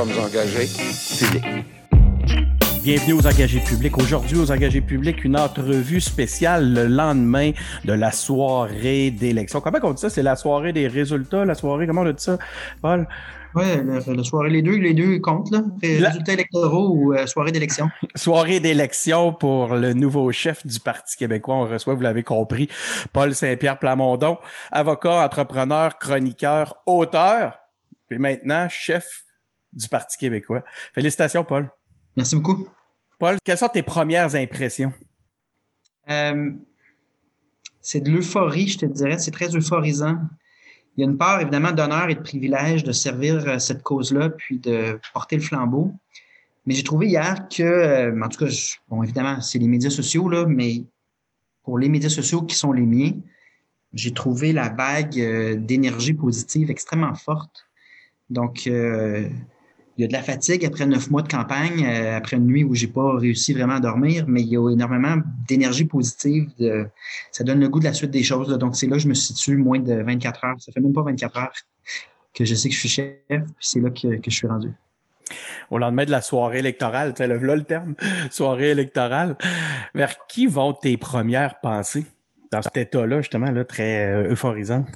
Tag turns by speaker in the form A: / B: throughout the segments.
A: sommes engagés publics.
B: Bienvenue aux engagés publics. Aujourd'hui, aux engagés publics, une entrevue spéciale le lendemain de la soirée d'élection. Comment on dit ça? C'est la soirée des résultats, la soirée, comment on a dit ça, Paul?
C: Oui, la soirée, les deux, les deux comptent, là. Résultats électoraux ou euh, soirée d'élection.
B: soirée d'élection pour le nouveau chef du Parti québécois. On reçoit, vous l'avez compris, Paul Saint-Pierre Plamondon, avocat, entrepreneur, chroniqueur, auteur, puis maintenant chef du Parti québécois. Félicitations, Paul.
C: Merci beaucoup.
B: Paul, quelles sont tes premières impressions?
C: Euh, c'est de l'euphorie, je te dirais. C'est très euphorisant. Il y a une part, évidemment, d'honneur et de privilège de servir euh, cette cause-là, puis de porter le flambeau. Mais j'ai trouvé hier que, euh, en tout cas, bon, évidemment, c'est les médias sociaux, là, mais pour les médias sociaux qui sont les miens, j'ai trouvé la vague d'énergie positive extrêmement forte. Donc, il y a de la fatigue après neuf mois de campagne, euh, après une nuit où j'ai pas réussi vraiment à dormir, mais il y a énormément d'énergie positive. Ça donne le goût de la suite des choses. Donc, c'est là que je me situe moins de 24 heures. Ça fait même pas 24 heures que je sais que je suis chef, puis c'est là que, je suis rendu.
B: Au lendemain de la soirée électorale, tu sais, là le terme, soirée électorale, vers qui vont tes premières pensées dans cet état-là, justement, là, très euh, euphorisant?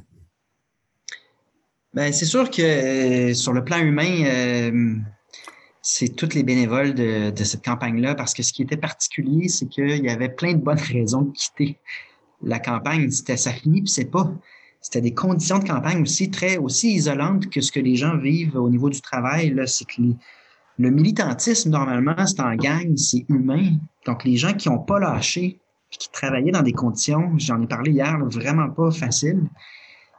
C: Ben, c'est sûr que euh, sur le plan humain, euh, c'est toutes les bénévoles de, cette campagne-là, parce que ce qui était particulier, c'est qu'il y avait plein de bonnes raisons de quitter la campagne. C'était ça finit, puis c'est pas. C'était des conditions de campagne aussi très aussi isolantes que ce que les gens vivent au niveau du travail. Là, c'est que le militantisme normalement c'est en gang, c'est humain. Donc les gens qui n'ont pas lâché, qui travaillaient dans des conditions, j'en ai parlé hier, vraiment pas faciles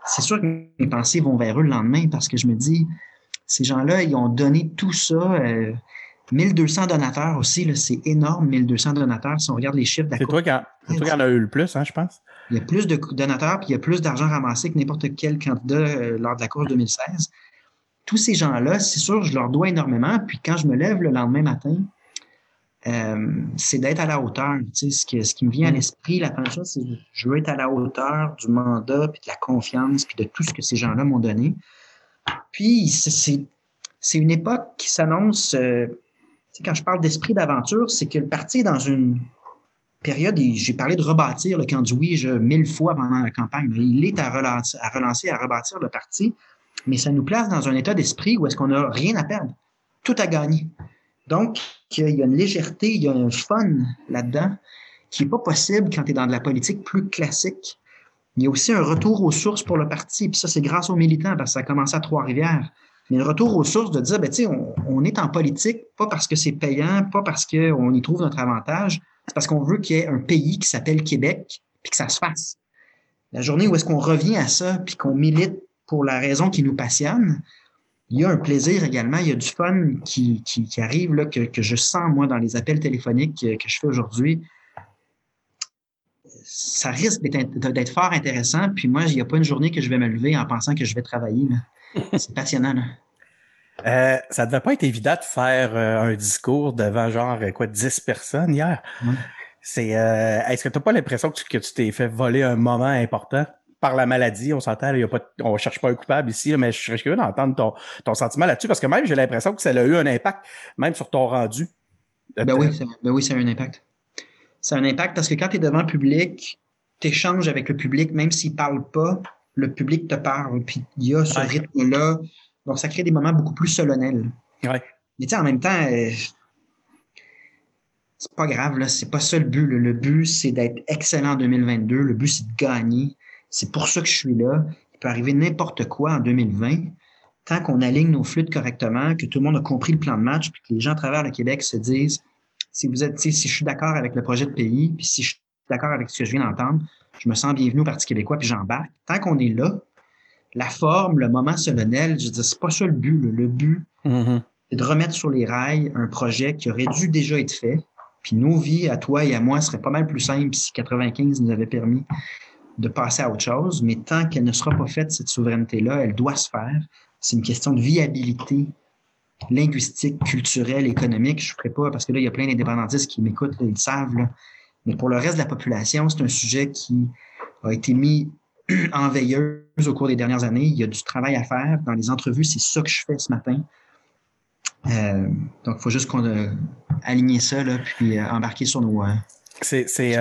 C: c'est sûr que mes pensées vont vers eux le lendemain parce que je me dis, ces gens-là, ils ont donné tout ça. 1200 euh, donateurs aussi, c'est énorme, 1200 donateurs. Si on regarde les chiffres.
B: C'est toi qui en as eu le plus, hein, je pense.
C: Il y a plus de donateurs, puis il y a plus d'argent ramassé que n'importe quel candidat euh, lors de la course 2016. Tous ces gens-là, c'est sûr, je leur dois énormément. Puis quand je me lève le lendemain matin, euh, c'est d'être à la hauteur. Tu sais, ce, qui, ce qui me vient à mm. l'esprit, la première chose, c'est que je veux être à la hauteur du mandat, puis de la confiance, puis de tout ce que ces gens-là m'ont donné. Puis, c'est une époque qui s'annonce, euh, quand je parle d'esprit d'aventure, c'est que le parti est dans une période, j'ai parlé de rebâtir le camp du oui mille fois pendant la campagne, il est à relancer, à relancer, à rebâtir le parti, mais ça nous place dans un état d'esprit où est-ce qu'on n'a rien à perdre, tout à gagner. Donc, il y a une légèreté, il y a un fun là-dedans qui n'est pas possible quand tu es dans de la politique plus classique. Il y a aussi un retour aux sources pour le parti, puis ça, c'est grâce aux militants, parce que ça a commencé à Trois-Rivières. Mais le retour aux sources de dire, ben, sais, on, est en politique, pas parce que c'est payant, pas parce qu'on y trouve notre avantage, c'est parce qu'on veut qu'il y ait un pays qui s'appelle Québec, puis que ça se fasse. La journée où est-ce qu'on revient à ça, puis qu'on milite pour la raison qui nous passionne, il y a un plaisir également, il y a du fun qui, qui, arrive, là, que, que, je sens, moi, dans les appels téléphoniques que, je fais aujourd'hui. Ça risque d'être fort intéressant. Puis moi, il n'y a pas une journée que je vais me lever en pensant que je vais travailler. C'est passionnant.
B: Euh, ça ne devait pas être évident de faire euh, un discours devant genre quoi 10 personnes hier. C'est euh, est-ce que tu n'as pas l'impression que tu t'es fait voler un moment important? Par la maladie, on s'entend, il y a pas, on cherche pas un coupable ici, mais je serais curieux d'entendre ton, ton sentiment là-dessus, parce que même j'ai l'impression que ça a eu un impact, même sur ton rendu.
C: Ben oui, ben oui, ça a un impact. Ça a un impact parce que quand tu es devant le public, tu échanges avec le public, même s'il ne parle pas, le public te parle. Puis il y a ce rythme-là. Donc, ça crée des moments beaucoup plus solennels.
B: Ouais.
C: Mais tu sais, en même temps, euh, c'est pas grave, là. C'est pas ça le but. Le but, c'est d'être excellent en 2022. Le but, c'est de gagner. C'est pour ça que je suis là. Il peut arriver n'importe quoi en 2020. Tant qu'on aligne nos flûtes correctement, que tout le monde a compris le plan de match, puis que les gens à travers le Québec se disent si vous êtes, si je suis d'accord avec le projet de pays, puis si je suis d'accord avec ce que je viens d'entendre, je me sens bienvenu au Parti québécois, puis j'embarque. Tant qu'on est là, la forme, le moment solennel, je dis, c'est pas ça le but. Le but,
B: mm-hmm.
C: c'est de remettre sur les rails un projet qui aurait dû déjà être fait. Puis nos vies, à toi et à moi, seraient pas mal plus simples si 95 nous avait permis de passer à autre chose, mais tant qu'elle ne sera pas faite, cette souveraineté-là, elle doit se faire. C'est une question de viabilité linguistique, culturelle, économique. Je ne ferai pas, parce que là, il y a plein d'indépendantistes qui m'écoutent, ils le savent. Là. Mais pour le reste de la population, c'est un sujet qui a été mis en veilleuse au cours des dernières années. Il y a du travail à faire. Dans les entrevues, c'est ça que je fais ce matin. Euh, donc, il faut juste qu'on euh, aligne ça, là, puis euh, embarquer sur nos.
B: c'est, c'est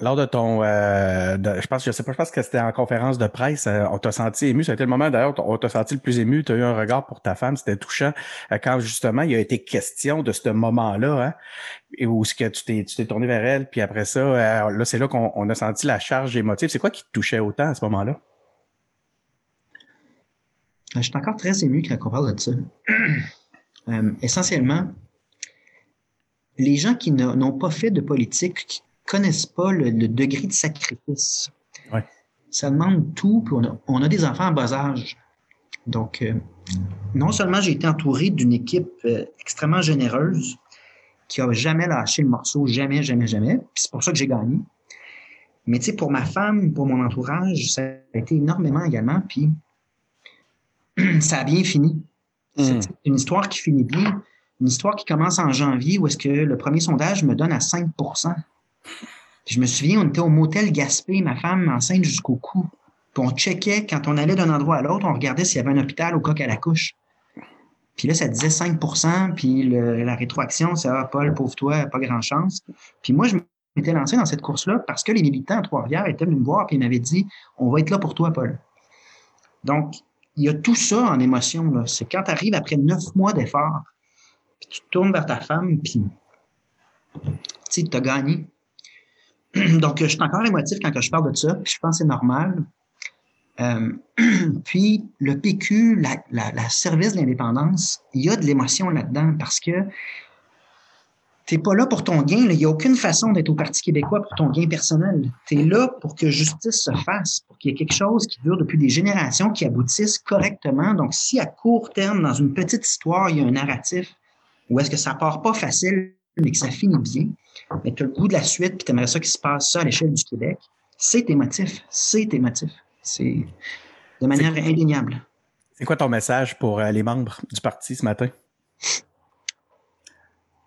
B: lors de ton, je pense, je sais pas, je pense que c'était en conférence de presse, on t'a senti ému. Été le moment d'ailleurs, on t'a senti le plus ému. Tu as eu un regard pour ta femme, c'était touchant quand justement il a été question de ce moment-là, hein, et où ce que tu t'es, tu t'es tourné vers elle, puis après ça, là c'est là qu'on a senti la charge émotive. C'est quoi qui te touchait autant à ce moment-là?
C: Je suis encore très ému quand on parle de ça. Euh, essentiellement, les gens qui n'ont pas fait de politique, connaissent pas le, degré de sacrifice, ça demande tout. Puis on, a, des enfants en bas âge. Donc, euh, non seulement j'ai été entouré d'une équipe euh, extrêmement généreuse qui a jamais lâché le morceau, jamais, jamais, jamais. Puis c'est pour ça que j'ai gagné. Mais tu sais, pour ma femme, pour mon entourage, ça a été énormément également. Puis ça a bien fini. C'est hmm. une histoire qui finit bien. Une histoire qui commence en janvier où est-ce que le premier sondage me donne à 5 je me souviens, on était au motel Gaspé, ma femme enceinte jusqu'au cou. Puis on checkait, quand on allait d'un endroit à l'autre, on regardait s'il y avait un hôpital au coq à la couche. Puis là, ça disait 5% puis la rétroaction, c'est Ah, Paul, pauvre toi, pas grand chance. Puis moi, je m'étais lancé dans cette course-là parce que les militants à Trois-Rivières étaient venus me voir et ils m'avaient dit On va être là pour toi, Paul. Donc, il y a tout ça en émotion. C'est quand tu arrives après neuf mois d'effort, puis tu te tournes vers ta femme, puis tu as gagné. Donc, je suis encore émotif quand je parle de ça, puis je pense que c'est normal. Euh, puis, le PQ, la, la service de l'indépendance, il y a de l'émotion là-dedans parce que tu n'es pas là pour ton gain. Il n'y a aucune façon d'être au Parti québécois pour ton gain personnel. Tu es là pour que justice se fasse, pour qu'il y ait quelque chose qui dure depuis des générations, qui aboutisse correctement. Donc, si à court terme, dans une petite histoire, il y a un narratif où est-ce que ça part pas facile, mais que ça finit bien, mais tu as le goût de la suite, puis tu aimerais ça qu'il se passe ça à l'échelle du Québec, c'est émotif. C'est émotif. C'est de manière indéniable.
B: C'est quoi ton message pour euh, les membres du parti ce matin?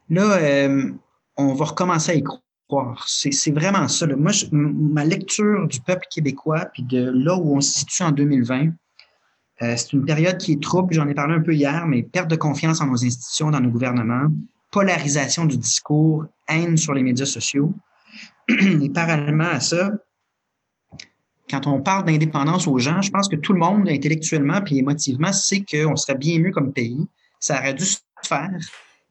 C: Là, euh, on va recommencer à y croire. C'est vraiment ça. Moi, ma lecture du peuple québécois, puis de là où on se situe en 2020, euh, c'est une période qui est trouble, j'en ai parlé un peu hier, mais perte de confiance en nos institutions, dans nos gouvernements, polarisation du discours, haine sur les médias sociaux. Et parallèlement à ça, quand on parle d'indépendance aux gens, je pense que tout le monde, intellectuellement puis émotivement, sait qu'on serait bien mieux comme pays. Ça aurait dû se faire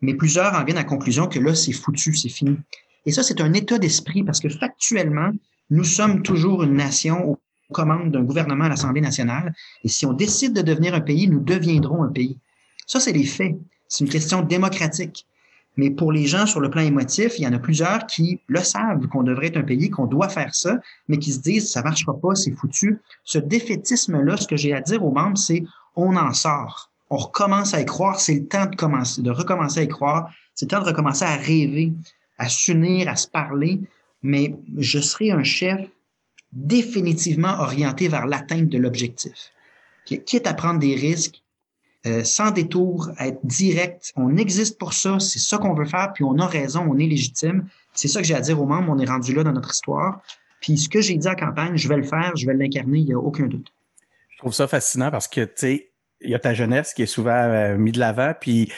C: mais plusieurs en viennent à la conclusion que là, c'est foutu, c'est fini. Et ça, c'est un état d'esprit parce que factuellement, nous sommes toujours une nation aux commandes d'un gouvernement à l'Assemblée nationale. Et si on décide de devenir un pays, nous deviendrons un pays. Ça, c'est les faits. C'est une question démocratique. Mais pour les gens sur le plan émotif, il y en a plusieurs qui le savent qu'on devrait être un pays, qu'on doit faire ça, mais qui se disent ça marchera pas, c'est foutu. Ce défaitisme-là, ce que j'ai à dire aux membres, c'est on en sort on recommence à y croire, c'est le temps de commencer, de recommencer à y croire, c'est le temps de recommencer à rêver, à s'unir, à se parler, mais je serai un chef définitivement orienté vers l'atteinte de l'objectif. Quitte à prendre des risques, euh, sans détour, être direct. On existe pour ça, c'est ça qu'on veut faire, puis on a raison, on est légitime. C'est ça que j'ai à dire aux membres, on est rendu là dans notre histoire. Puis ce que j'ai dit en campagne, je vais le faire, je vais l'incarner, il n'y a aucun doute.
B: Je trouve ça fascinant parce que, tu sais, il y a ta jeunesse qui est souvent euh, mis de l'avant, puis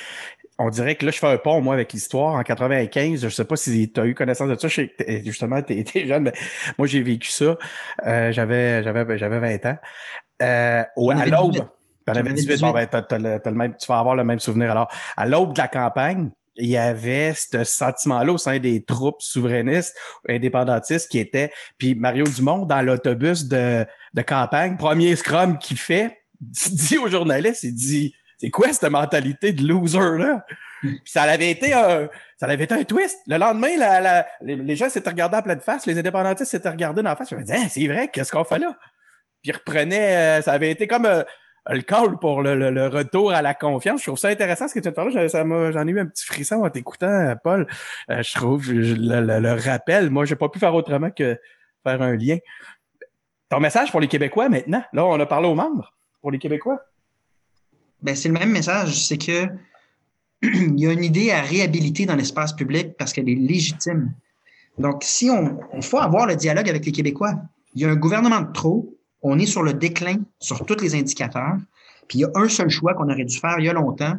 B: on dirait que là, je fais un pont, moi, avec l'histoire. En 95, je sais pas si tu as eu connaissance de ça. justement, tu étais jeune, mais moi, j'ai vécu ça. Euh, j'avais, j'avais, j'avais 20 ans. Euh, à l'aube. T'en avais 18, ben, le, même, tu vas avoir le même souvenir. Alors, à l'aube de la campagne, il y avait ce sentiment-là au sein des troupes souverainistes, indépendantistes qui étaient. Puis Mario Dumont, dans l'autobus de, de campagne, premier scrum qu'il fait, dit aux journalistes, il dit C'est quoi cette mentalité de loser-là? Puis ça avait été un, ça avait été un twist. Le lendemain, la, les, gens s'étaient regardés à pleine face, les indépendantistes s'étaient regardés dans la face. Je me disais, c'est vrai, qu'est-ce qu'on fait là? Puis ils reprenaient, euh, ça avait été comme euh, le call pour le, retour à la confiance. Je trouve ça intéressant ce que tu as parlé. J'en ai eu un petit frisson en t'écoutant, Paul. Euh, je trouve le, le, rappel. Moi, j'ai pas pu faire autrement que faire un lien. Ton message pour les Québécois maintenant? Là, on a parlé aux membres pour les Québécois?
C: Ben, c'est le même message. C'est que il y a une idée à réhabiliter dans l'espace public parce qu'elle est légitime. Donc, si on, il faut avoir le dialogue avec les Québécois. Il y a un gouvernement de trop. On est sur le déclin sur tous les indicateurs. Puis il y a un seul choix qu'on aurait dû faire il y a longtemps.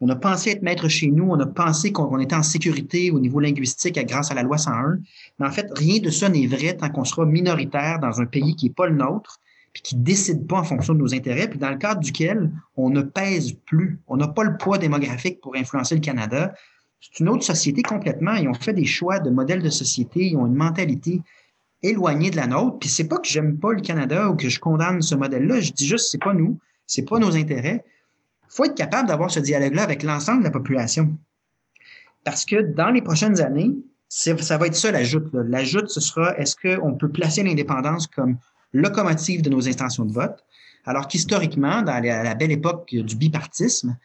C: On a pensé être maître chez nous, on a pensé qu'on était en sécurité au niveau linguistique grâce à la loi 101. Mais en fait, rien de ça n'est vrai tant qu'on sera minoritaire dans un pays qui n'est pas le nôtre, puis qui ne décide pas en fonction de nos intérêts, puis dans le cadre duquel on ne pèse plus. On n'a pas le poids démographique pour influencer le Canada. C'est une autre société complètement. Ils ont fait des choix de modèles de société, ils ont une mentalité éloignée de la nôtre. Puis c'est pas que j'aime pas le Canada ou que je condamne ce modèle-là. Je dis juste c'est pas nous, c'est pas nos intérêts faut être capable d'avoir ce dialogue-là avec l'ensemble de la population. Parce que dans les prochaines années, ça va être ça la joute. La joute, ce sera est-ce qu'on peut placer l'indépendance comme locomotive de nos intentions de vote, alors qu'historiquement, dans la, belle époque du bipartisme,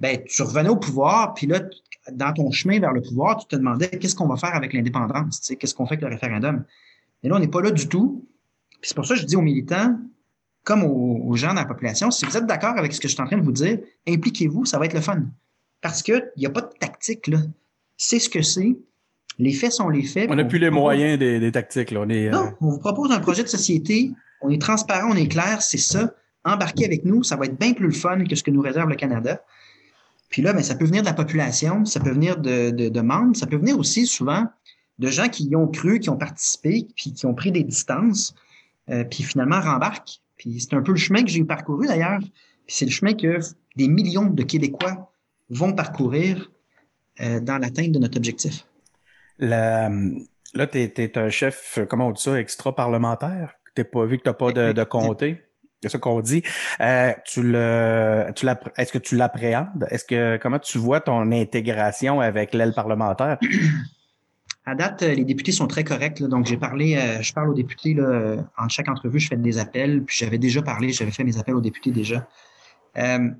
C: ben, tu revenais au pouvoir, puis là, dans ton chemin vers le pouvoir, tu te demandais qu'est-ce qu'on va faire avec l'indépendance, qu'est-ce qu'on fait avec le référendum? Mais là, on n'est pas là du tout. Puis c'est pour ça que je dis aux militants, comme aux, gens dans la population, si vous êtes d'accord avec ce que je suis en train de vous dire, impliquez-vous, ça va être le fun. Parce qu'il n'y a pas de tactique, là. C'est ce que c'est. Les faits sont les faits.
B: On n'a plus les moyens des, tactiques, là. On est,
C: Non, euh, on vous propose un projet de société, on est transparent, on est clair, c'est ça. Embarquez avec nous, ça va être bien plus le fun que ce que nous réserve le Canada. Puis là, ben, ça peut venir de la population, ça peut venir de, de, de membres, ça peut venir aussi souvent de gens qui y ont cru, qui ont participé, puis qui ont pris des distances, euh, puis finalement rembarquent. Puis c'est un peu le chemin que j'ai parcouru d'ailleurs. Puis c'est le chemin que des millions de Québécois vont parcourir euh, dans l'atteinte de notre objectif.
B: là, tu es, un chef, comment on dit ça, extra-parlementaire? Pas vu que tu n'as pas de, de comté? C'est ça qu'on dit. Euh, tu le, tu est-ce que tu l'appréhendes? Est-ce que comment tu vois ton intégration avec l'aile parlementaire?
C: À date, euh, les députés sont très corrects. donc, j'ai parlé, euh, je parle aux députés en chaque entrevue, je fais des appels. Puis j'avais déjà parlé, j'avais fait mes appels aux députés déjà. Euh,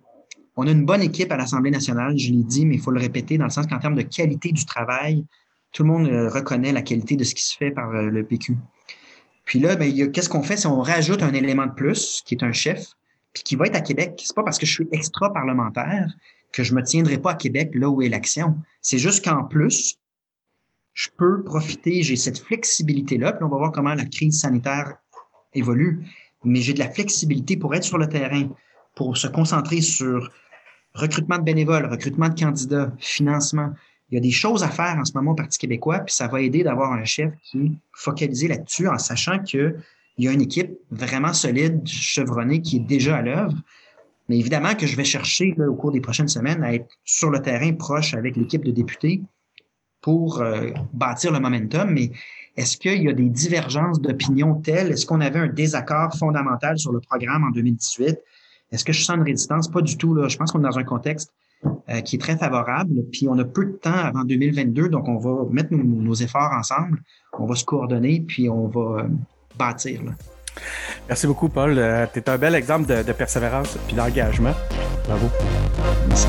C: on a une bonne équipe à l'Assemblée nationale, je l'ai dit, mais il faut le répéter dans le sens qu'en termes de qualité du travail, tout le monde reconnaît la qualité de ce qui se fait par le PQ. Puis là, ben, qu'est-ce qu'on fait si on rajoute un élément de plus, qui est un chef, puis qui va être à Québec? C'est pas parce que je suis extra parlementaire que je me tiendrai pas à Québec là où est l'action. C'est juste qu'en plus, je peux profiter, j'ai cette flexibilité-là, puis on va voir comment la crise sanitaire évolue, mais j'ai de la flexibilité pour être sur le terrain, pour se concentrer sur recrutement de bénévoles, recrutement de candidats, financement. Il y a des choses à faire en ce moment au Parti québécois, puis ça va aider d'avoir un chef qui est focalisé là-dessus en sachant qu'il y a une équipe vraiment solide, chevronnée, qui est déjà à l'œuvre. Mais évidemment que je vais chercher au cours des prochaines semaines à être sur le terrain proche avec l'équipe de députés pour euh, bâtir le momentum, mais est-ce qu'il y a des divergences d'opinion telles? Est-ce qu'on avait un désaccord fondamental sur le programme en 2018? Est-ce que je sens une résistance? Pas du tout. Là. Je pense qu'on est dans un contexte euh, qui est très favorable, puis on a peu de temps avant 2022, donc on va mettre nos, efforts ensemble, on va se coordonner, puis on va euh, bâtir.
B: Merci beaucoup, Paul. tu es un bel exemple de, de persévérance et d'engagement. Bravo. Merci.